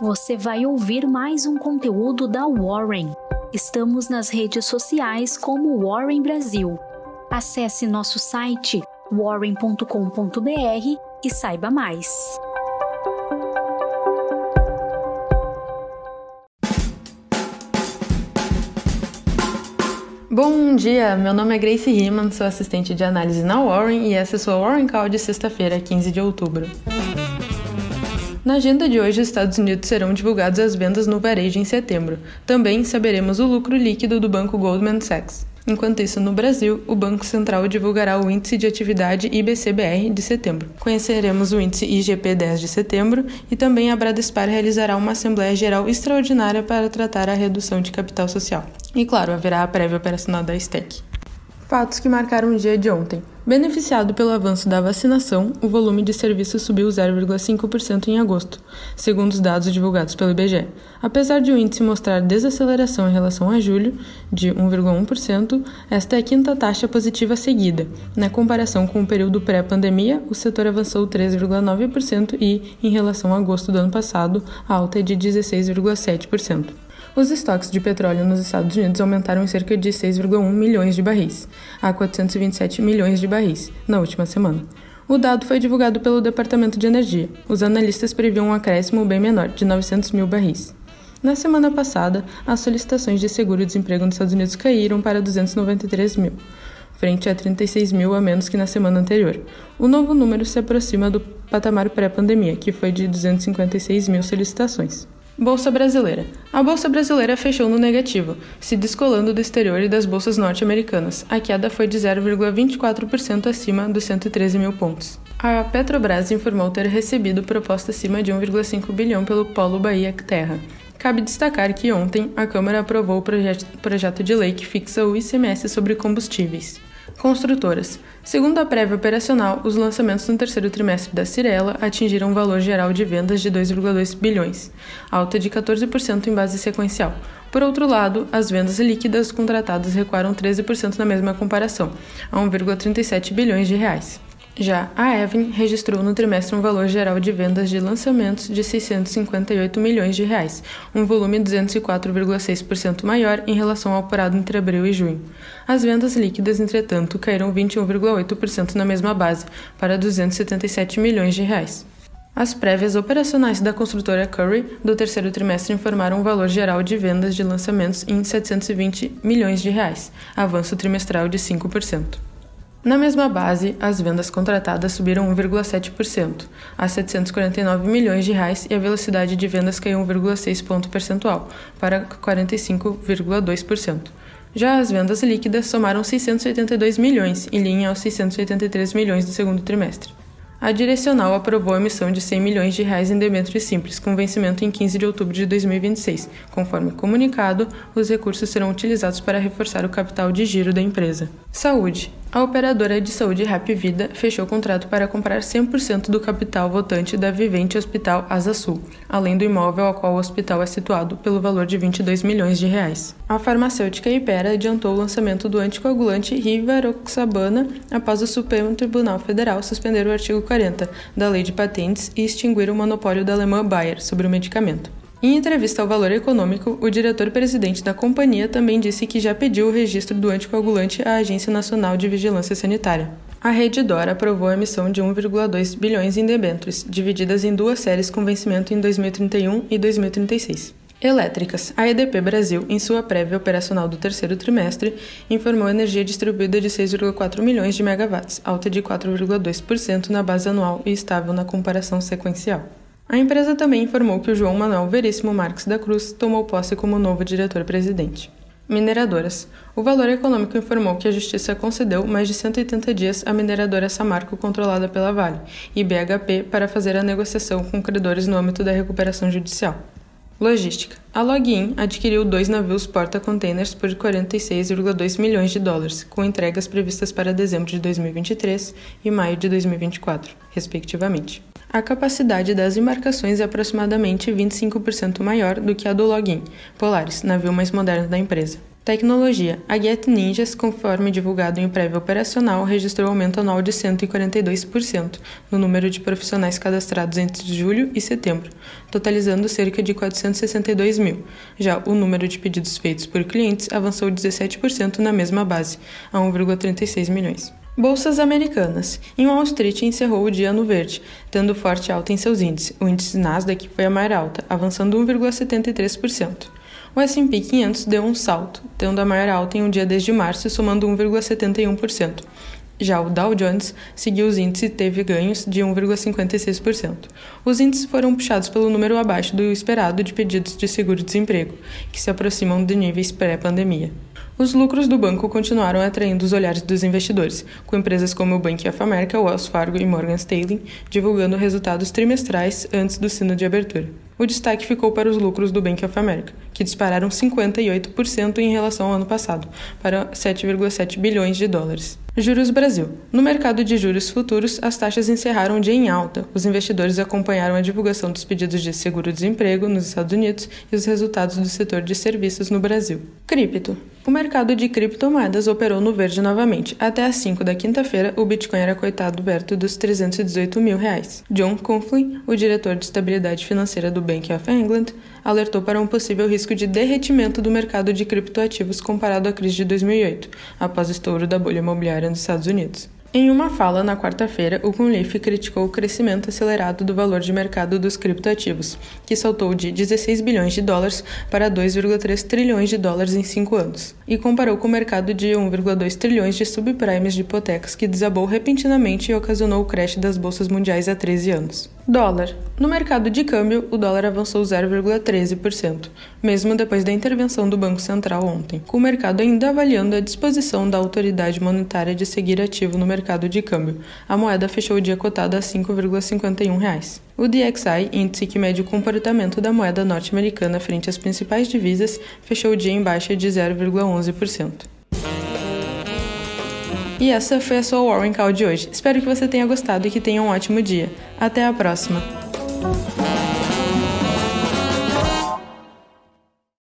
você vai ouvir mais um conteúdo da Warren. Estamos nas redes sociais como Warren Brasil. Acesse nosso site warren.com.br e saiba mais. Bom dia, meu nome é Grace Riemann, sou assistente de análise na Warren e essa é sua Warren Call de sexta-feira, 15 de outubro. Na agenda de hoje, os Estados Unidos serão divulgadas as vendas no varejo em setembro. Também saberemos o lucro líquido do banco Goldman Sachs. Enquanto isso, no Brasil, o Banco Central divulgará o Índice de Atividade IBCBR de setembro. Conheceremos o Índice IGP-10 de setembro e também a Bradespar realizará uma Assembleia Geral extraordinária para tratar a redução de capital social. E claro, haverá a prévia operacional da STEC. Fatos que marcaram o dia de ontem. Beneficiado pelo avanço da vacinação, o volume de serviços subiu 0,5% em agosto, segundo os dados divulgados pelo IBGE. Apesar de o índice mostrar desaceleração em relação a julho, de 1,1%, esta é a quinta taxa positiva seguida. Na comparação com o período pré-pandemia, o setor avançou 3,9% e, em relação a agosto do ano passado, a alta é de 16,7%. Os estoques de petróleo nos Estados Unidos aumentaram em cerca de 6,1 milhões de barris, a 427 milhões de barris, na última semana. O dado foi divulgado pelo Departamento de Energia. Os analistas previam um acréscimo bem menor, de 900 mil barris. Na semana passada, as solicitações de seguro-desemprego nos Estados Unidos caíram para 293 mil, frente a 36 mil a menos que na semana anterior. O novo número se aproxima do patamar pré-pandemia, que foi de 256 mil solicitações. Bolsa Brasileira. A Bolsa Brasileira fechou no negativo, se descolando do exterior e das bolsas norte-americanas. A queda foi de 0,24% acima dos 113 mil pontos. A Petrobras informou ter recebido proposta acima de 1,5 bilhão pelo Polo Bahia Terra. Cabe destacar que ontem a Câmara aprovou o projeto, de lei que fixa o ICMS sobre combustíveis. Construtoras. Segundo a prévia operacional, os lançamentos no terceiro trimestre da Cirela atingiram um valor geral de vendas de 2,2 bilhões, alta de 14% em base sequencial. Por outro lado, as vendas líquidas contratadas recuaram 13% na mesma comparação, a 1,37 bilhões de reais. Já a Evan registrou no trimestre um valor geral de vendas de lançamentos de 658 milhões de reais, um volume 204,6% maior em relação ao apurado entre abril e junho. As vendas líquidas, entretanto, caíram 21,8% na mesma base, para 277 milhões de reais. As prévias operacionais da construtora Curry do terceiro trimestre informaram um valor geral de vendas de lançamentos em 720 milhões de reais, avanço trimestral de 5%. Na mesma base, as vendas contratadas subiram 1,7%, a 749 milhões de reais e a velocidade de vendas caiu 1,6 ponto percentual, para 45,2%. Já as vendas líquidas somaram 682 milhões, em linha aos 683 milhões do segundo trimestre. A Direcional aprovou a emissão de 100 milhões de reais em debêntures simples, com vencimento em 15 de outubro de 2026. Conforme comunicado, os recursos serão utilizados para reforçar o capital de giro da empresa. Saúde. A operadora de saúde Rap Vida fechou o contrato para comprar 100% do capital votante da Vivente Hospital Asa Sul, além do imóvel ao qual o hospital é situado, pelo valor de 22 milhões de reais. A farmacêutica Ipera adiantou o lançamento do anticoagulante Rivaroxabana após o Supremo Tribunal Federal suspender o artigo 40 da Lei de Patentes e extinguir o monopólio da alemã Bayer sobre o medicamento. Em entrevista ao Valor Econômico, o diretor-presidente da companhia também disse que já pediu o registro do anticoagulante à Agência Nacional de Vigilância Sanitária. A Rede Dor aprovou a emissão de 1,2 bilhões em debêntures, divididas em duas séries com vencimento em 2031 e 2036. Elétricas. A EDP Brasil, em sua prévia operacional do terceiro trimestre, informou energia distribuída de 6,4 milhões de megawatts, alta de 4,2% na base anual e estável na comparação sequencial. A empresa também informou que o João Manuel Veríssimo Marques da Cruz tomou posse como novo diretor-presidente. Mineradoras. O Valor Econômico informou que a Justiça concedeu mais de 180 dias à mineradora Samarco, controlada pela Vale, e BHP para fazer a negociação com credores no âmbito da recuperação judicial. Logística. A Login adquiriu dois navios porta-containers por 46,2 milhões de dólares, com entregas previstas para dezembro de 2023 e maio de 2024, respectivamente. A capacidade das embarcações é aproximadamente 25% maior do que a do Login Polaris, navio mais moderno da empresa. Tecnologia. A Get Ninjas, conforme divulgado em prévio operacional, registrou aumento anual de 142% no número de profissionais cadastrados entre julho e setembro, totalizando cerca de 462 mil. Já o número de pedidos feitos por clientes avançou 17% na mesma base, a 1,36 milhões. Bolsas americanas. Em Wall Street encerrou o dia no verde, tendo forte alta em seus índices. O índice Nasdaq foi a maior alta, avançando 1,73%. O S&P 500 deu um salto, tendo a maior alta em um dia desde março, somando 1,71%. Já o Dow Jones seguiu os índices e teve ganhos de 1,56%. Os índices foram puxados pelo número abaixo do esperado de pedidos de seguro-desemprego, que se aproximam de níveis pré-pandemia. Os lucros do banco continuaram atraindo os olhares dos investidores, com empresas como o Bank of America, Wells Fargo e Morgan Stanley divulgando resultados trimestrais antes do sino de abertura. O destaque ficou para os lucros do Bank of America, que dispararam 58% em relação ao ano passado, para 7,7 bilhões de dólares. Juros Brasil. No mercado de juros futuros, as taxas encerraram o dia em alta. Os investidores acompanharam a divulgação dos pedidos de seguro-desemprego nos Estados Unidos e os resultados do setor de serviços no Brasil. Cripto. O mercado de criptomoedas operou no verde novamente. Até às 5 da quinta-feira, o Bitcoin era coitado perto dos 318 mil reais. John Conflin, o diretor de estabilidade financeira do Bank of England, alertou para um possível risco de derretimento do mercado de criptoativos comparado à crise de 2008, após o estouro da bolha imobiliária nos Estados Unidos. Em uma fala na quarta-feira, o Conleaf criticou o crescimento acelerado do valor de mercado dos criptoativos, que saltou de 16 bilhões de dólares para 2,3 trilhões de dólares em cinco anos, e comparou com o mercado de 1,2 trilhões de subprimes de hipotecas que desabou repentinamente e ocasionou o crash das bolsas mundiais há 13 anos. Dólar. No mercado de câmbio, o dólar avançou 0,13%, mesmo depois da intervenção do Banco Central ontem, com o mercado ainda avaliando a disposição da autoridade monetária de seguir ativo no mercado de câmbio. A moeda fechou o dia cotada a R$ 5,51. O DXY, índice que mede o comportamento da moeda norte-americana frente às principais divisas, fechou o dia em baixa de 0,11%. E essa foi a sua Warren Call de hoje. Espero que você tenha gostado e que tenha um ótimo dia. Até a próxima!